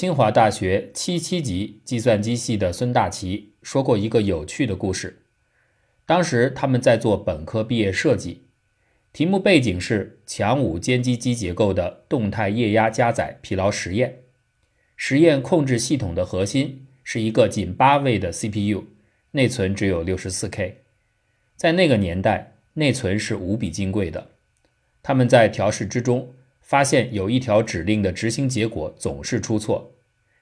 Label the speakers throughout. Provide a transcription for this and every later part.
Speaker 1: 清华大学七七级计算机系的孙大奇说过一个有趣的故事。当时他们在做本科毕业设计，题目背景是强五歼击机结构的动态液压加载疲劳实验。实验控制系统的核心是一个仅八位的 CPU，内存只有六十四 K。在那个年代，内存是无比金贵的。他们在调试之中。发现有一条指令的执行结果总是出错，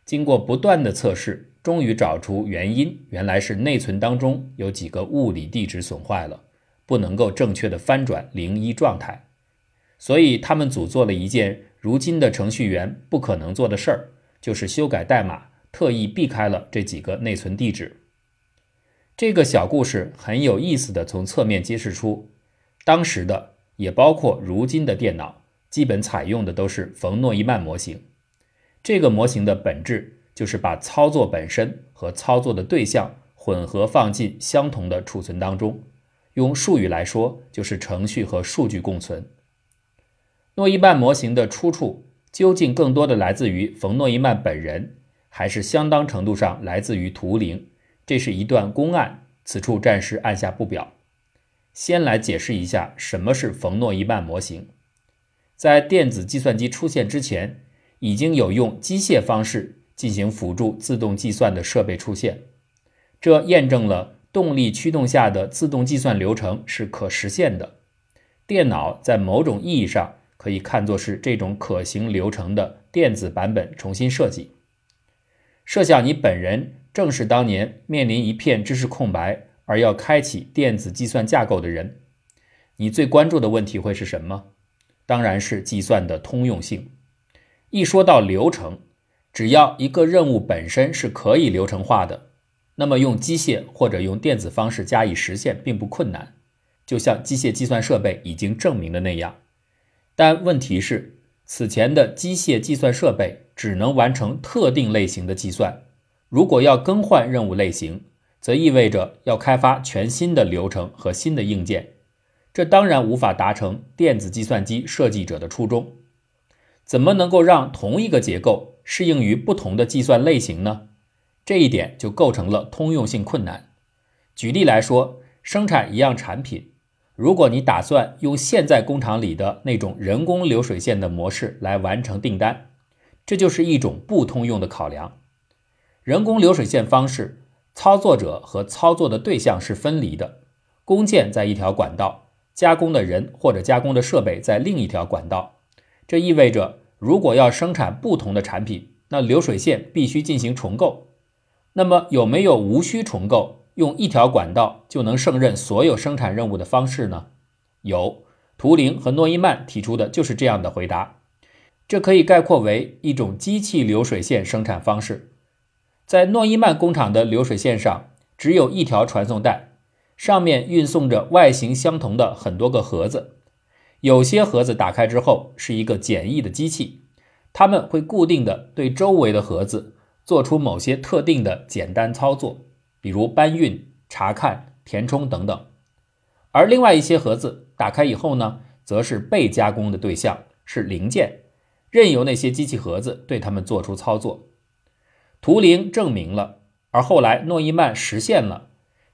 Speaker 1: 经过不断的测试，终于找出原因，原来是内存当中有几个物理地址损坏了，不能够正确的翻转零一状态。所以他们组做了一件如今的程序员不可能做的事儿，就是修改代码，特意避开了这几个内存地址。这个小故事很有意思的从侧面揭示出，当时的也包括如今的电脑。基本采用的都是冯诺依曼模型，这个模型的本质就是把操作本身和操作的对象混合放进相同的储存当中，用术语来说就是程序和数据共存。诺依曼模型的出处究竟更多的来自于冯诺依曼本人，还是相当程度上来自于图灵？这是一段公案，此处暂时按下不表。先来解释一下什么是冯诺依曼模型。在电子计算机出现之前，已经有用机械方式进行辅助自动计算的设备出现，这验证了动力驱动下的自动计算流程是可实现的。电脑在某种意义上可以看作是这种可行流程的电子版本重新设计。设想你本人正是当年面临一片知识空白而要开启电子计算架构的人，你最关注的问题会是什么？当然是计算的通用性。一说到流程，只要一个任务本身是可以流程化的，那么用机械或者用电子方式加以实现并不困难，就像机械计算设备已经证明的那样。但问题是，此前的机械计算设备只能完成特定类型的计算，如果要更换任务类型，则意味着要开发全新的流程和新的硬件。这当然无法达成电子计算机设计者的初衷。怎么能够让同一个结构适应于不同的计算类型呢？这一点就构成了通用性困难。举例来说，生产一样产品，如果你打算用现在工厂里的那种人工流水线的模式来完成订单，这就是一种不通用的考量。人工流水线方式，操作者和操作的对象是分离的，工件在一条管道。加工的人或者加工的设备在另一条管道，这意味着如果要生产不同的产品，那流水线必须进行重构。那么有没有无需重构，用一条管道就能胜任所有生产任务的方式呢？有，图灵和诺依曼提出的就是这样的回答。这可以概括为一种机器流水线生产方式。在诺伊曼工厂的流水线上，只有一条传送带。上面运送着外形相同的很多个盒子，有些盒子打开之后是一个简易的机器，他们会固定的对周围的盒子做出某些特定的简单操作，比如搬运、查看、填充等等。而另外一些盒子打开以后呢，则是被加工的对象，是零件，任由那些机器盒子对他们做出操作。图灵证明了，而后来诺依曼实现了。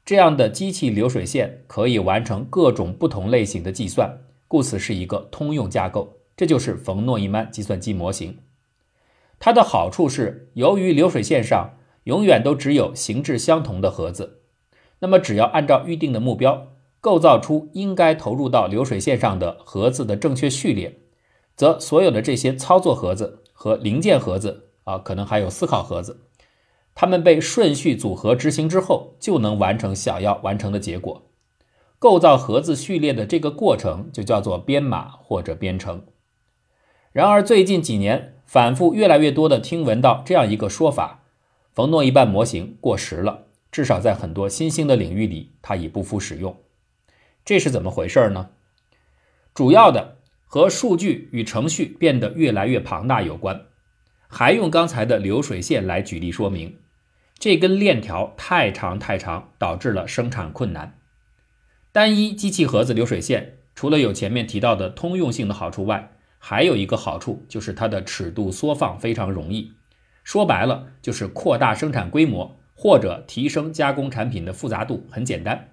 Speaker 1: 这样的机器流水线可以完成各种不同类型的计算，故此是一个通用架构。这就是冯诺依曼计算机模型。它的好处是，由于流水线上永远都只有形制相同的盒子，那么只要按照预定的目标构造出应该投入到流水线上的盒子的正确序列，则所有的这些操作盒子和零件盒子啊，可能还有思考盒子。它们被顺序组合执行之后，就能完成想要完成的结果。构造盒子序列的这个过程就叫做编码或者编程。然而，最近几年反复越来越多的听闻到这样一个说法：冯诺依曼模型过时了，至少在很多新兴的领域里，它已不敷使用。这是怎么回事呢？主要的和数据与程序变得越来越庞大有关。还用刚才的流水线来举例说明。这根链条太长太长，导致了生产困难。单一机器盒子流水线除了有前面提到的通用性的好处外，还有一个好处就是它的尺度缩放非常容易。说白了就是扩大生产规模或者提升加工产品的复杂度，很简单。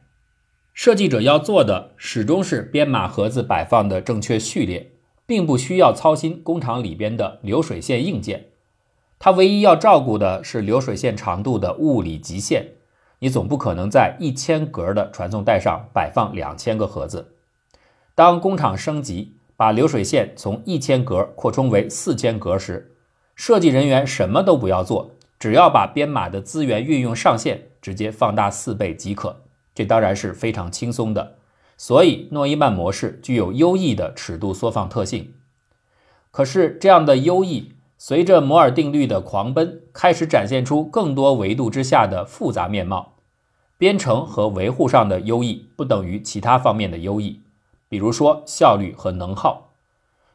Speaker 1: 设计者要做的始终是编码盒子摆放的正确序列，并不需要操心工厂里边的流水线硬件。它唯一要照顾的是流水线长度的物理极限。你总不可能在一千格的传送带上摆放两千个盒子。当工厂升级，把流水线从一千格扩充为四千格时，设计人员什么都不要做，只要把编码的资源运用上限直接放大四倍即可。这当然是非常轻松的。所以诺伊曼模式具有优异的尺度缩放特性。可是这样的优异。随着摩尔定律的狂奔，开始展现出更多维度之下的复杂面貌。编程和维护上的优异不等于其他方面的优异，比如说效率和能耗。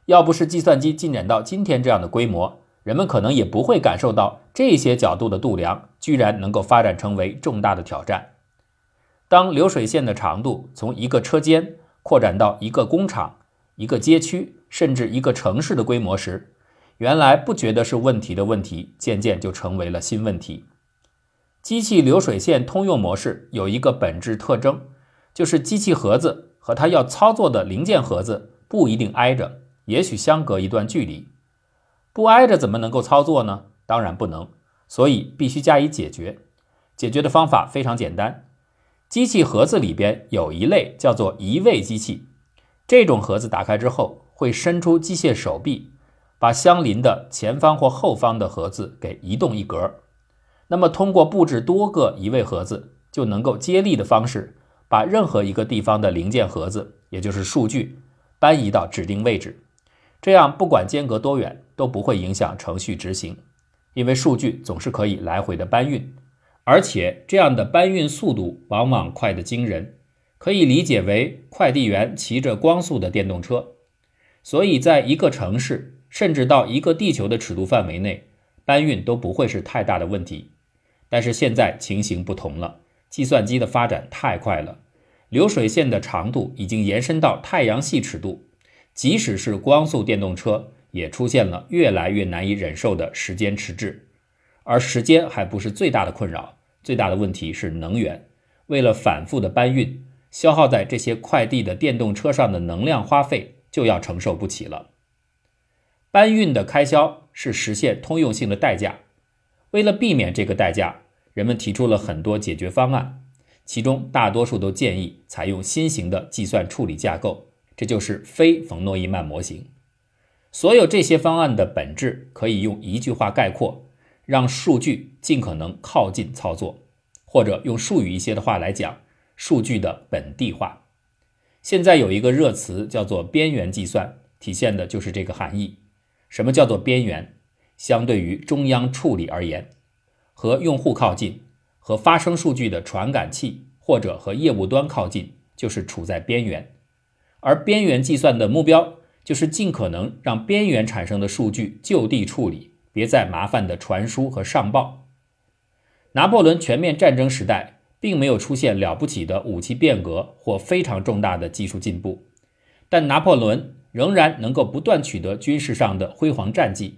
Speaker 1: 要不是计算机进展到今天这样的规模，人们可能也不会感受到这些角度的度量居然能够发展成为重大的挑战。当流水线的长度从一个车间扩展到一个工厂、一个街区，甚至一个城市的规模时，原来不觉得是问题的问题，渐渐就成为了新问题。机器流水线通用模式有一个本质特征，就是机器盒子和它要操作的零件盒子不一定挨着，也许相隔一段距离。不挨着怎么能够操作呢？当然不能，所以必须加以解决。解决的方法非常简单，机器盒子里边有一类叫做移位机器，这种盒子打开之后会伸出机械手臂。把相邻的前方或后方的盒子给移动一格，那么通过布置多个移位盒子，就能够接力的方式把任何一个地方的零件盒子，也就是数据搬移到指定位置。这样不管间隔多远都不会影响程序执行，因为数据总是可以来回的搬运，而且这样的搬运速度往往快得惊人，可以理解为快递员骑着光速的电动车。所以在一个城市。甚至到一个地球的尺度范围内，搬运都不会是太大的问题。但是现在情形不同了，计算机的发展太快了，流水线的长度已经延伸到太阳系尺度，即使是光速电动车，也出现了越来越难以忍受的时间迟滞。而时间还不是最大的困扰，最大的问题是能源。为了反复的搬运，消耗在这些快递的电动车上的能量花费就要承受不起了。搬运的开销是实现通用性的代价。为了避免这个代价，人们提出了很多解决方案，其中大多数都建议采用新型的计算处理架构，这就是非冯诺依曼模型。所有这些方案的本质可以用一句话概括：让数据尽可能靠近操作，或者用术语一些的话来讲，数据的本地化。现在有一个热词叫做边缘计算，体现的就是这个含义。什么叫做边缘？相对于中央处理而言，和用户靠近，和发生数据的传感器或者和业务端靠近，就是处在边缘。而边缘计算的目标就是尽可能让边缘产生的数据就地处理，别再麻烦的传输和上报。拿破仑全面战争时代并没有出现了不起的武器变革或非常重大的技术进步，但拿破仑。仍然能够不断取得军事上的辉煌战绩，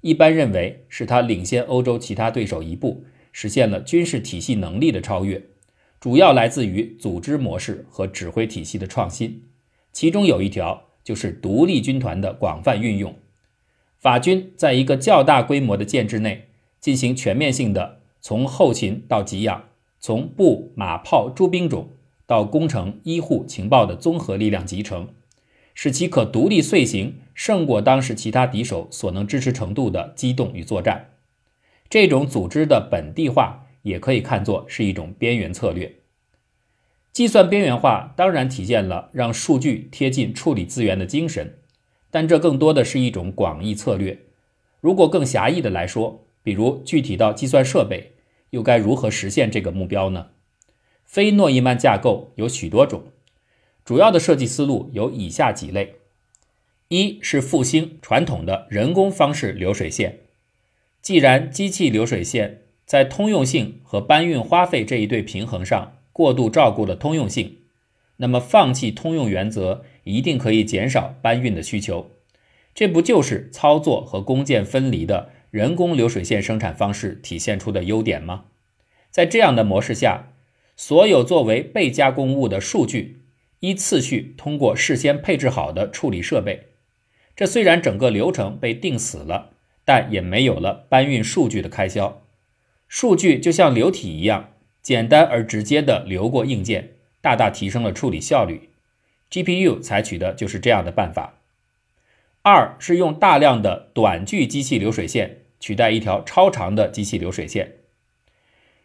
Speaker 1: 一般认为是他领先欧洲其他对手一步，实现了军事体系能力的超越，主要来自于组织模式和指挥体系的创新。其中有一条就是独立军团的广泛运用。法军在一个较大规模的建制内进行全面性的从后勤到给养，从步马炮诸兵种到工程医护情报的综合力量集成。使其可独立遂行，胜过当时其他敌手所能支持程度的机动与作战。这种组织的本地化也可以看作是一种边缘策略。计算边缘化当然体现了让数据贴近处理资源的精神，但这更多的是一种广义策略。如果更狭义的来说，比如具体到计算设备，又该如何实现这个目标呢？非诺伊曼架构有许多种。主要的设计思路有以下几类：一是复兴传统的人工方式流水线。既然机器流水线在通用性和搬运花费这一对平衡上过度照顾了通用性，那么放弃通用原则一定可以减少搬运的需求。这不就是操作和工件分离的人工流水线生产方式体现出的优点吗？在这样的模式下，所有作为被加工物的数据依次序通过事先配置好的处理设备。这虽然整个流程被定死了，但也没有了搬运数据的开销。数据就像流体一样，简单而直接地流过硬件，大大提升了处理效率。GPU 采取的就是这样的办法。二是用大量的短距机器流水线取代一条超长的机器流水线。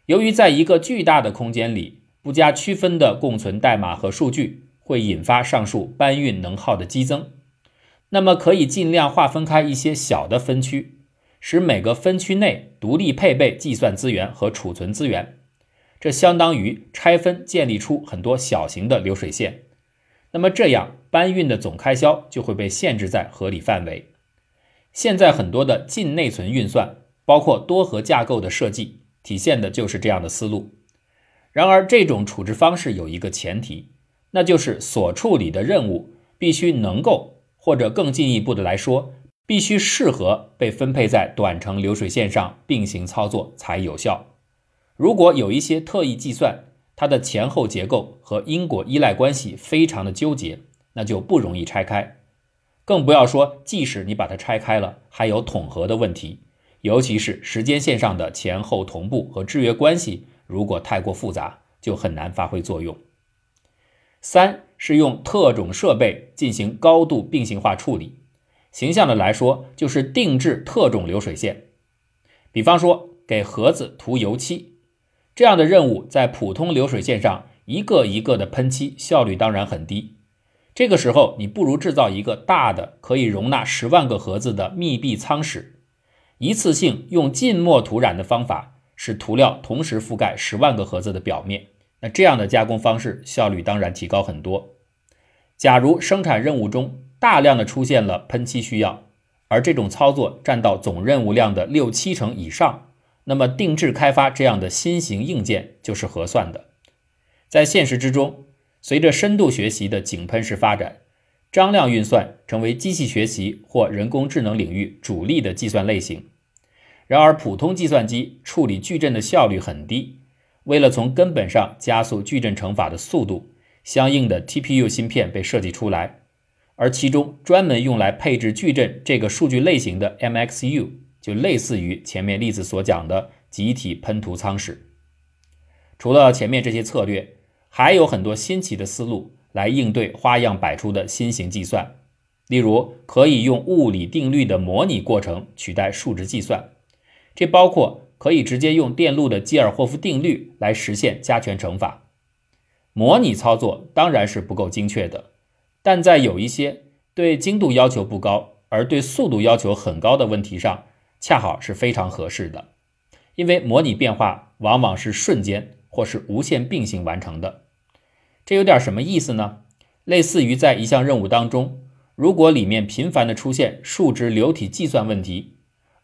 Speaker 1: 由于在一个巨大的空间里不加区分的共存代码和数据，会引发上述搬运能耗的激增。那么可以尽量划分开一些小的分区，使每个分区内独立配备计算资源和储存资源。这相当于拆分建立出很多小型的流水线。那么这样搬运的总开销就会被限制在合理范围。现在很多的近内存运算，包括多核架构的设计。体现的就是这样的思路。然而，这种处置方式有一个前提，那就是所处理的任务必须能够，或者更进一步的来说，必须适合被分配在短程流水线上并行操作才有效。如果有一些特异计算，它的前后结构和因果依赖关系非常的纠结，那就不容易拆开。更不要说，即使你把它拆开了，还有统合的问题。尤其是时间线上的前后同步和制约关系，如果太过复杂，就很难发挥作用。三是用特种设备进行高度并行化处理，形象的来说，就是定制特种流水线。比方说，给盒子涂油漆这样的任务，在普通流水线上一个一个的喷漆，效率当然很低。这个时候，你不如制造一个大的，可以容纳十万个盒子的密闭舱室。一次性用浸没涂染的方法，使涂料同时覆盖十万个盒子的表面。那这样的加工方式效率当然提高很多。假如生产任务中大量的出现了喷漆需要，而这种操作占到总任务量的六七成以上，那么定制开发这样的新型硬件就是合算的。在现实之中，随着深度学习的井喷式发展。张量运算成为机器学习或人工智能领域主力的计算类型。然而，普通计算机处理矩阵的效率很低。为了从根本上加速矩阵乘法的速度，相应的 TPU 芯片被设计出来，而其中专门用来配置矩阵这个数据类型的 MXU，就类似于前面例子所讲的集体喷涂舱室。除了前面这些策略，还有很多新奇的思路。来应对花样百出的新型计算，例如可以用物理定律的模拟过程取代数值计算，这包括可以直接用电路的基尔霍夫定律来实现加权乘法。模拟操作当然是不够精确的，但在有一些对精度要求不高而对速度要求很高的问题上，恰好是非常合适的，因为模拟变化往往是瞬间或是无限并行完成的。这有点什么意思呢？类似于在一项任务当中，如果里面频繁的出现数值流体计算问题，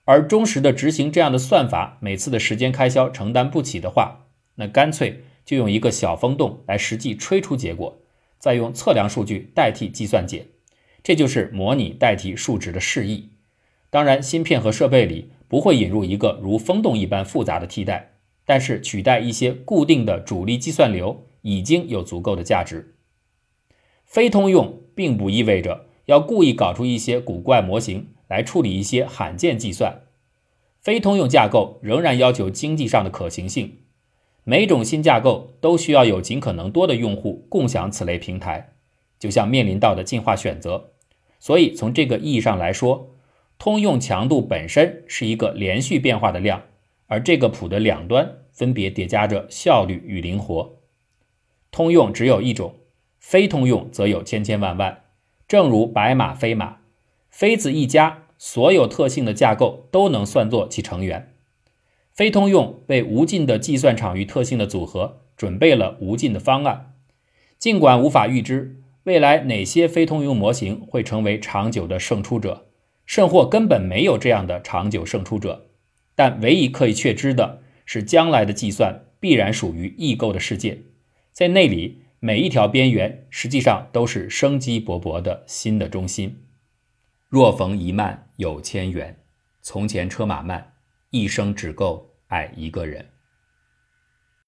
Speaker 1: 而忠实的执行这样的算法，每次的时间开销承担不起的话，那干脆就用一个小风洞来实际吹出结果，再用测量数据代替计算解，这就是模拟代替数值的示意。当然，芯片和设备里不会引入一个如风洞一般复杂的替代，但是取代一些固定的主力计算流。已经有足够的价值。非通用并不意味着要故意搞出一些古怪模型来处理一些罕见计算。非通用架构仍然要求经济上的可行性，每种新架构都需要有尽可能多的用户共享此类平台，就像面临到的进化选择。所以从这个意义上来说，通用强度本身是一个连续变化的量，而这个谱的两端分别叠加着效率与灵活。通用只有一种，非通用则有千千万万。正如白马非马，非子一家所有特性的架构都能算作其成员。非通用为无尽的计算场域特性的组合准备了无尽的方案。尽管无法预知未来哪些非通用模型会成为长久的胜出者，甚或根本没有这样的长久胜出者，但唯一可以确知的是，将来的计算必然属于异构的世界。在那里，每一条边缘实际上都是生机勃勃的新的中心。若逢一慢有千缘，从前车马慢，一生只够爱一个人。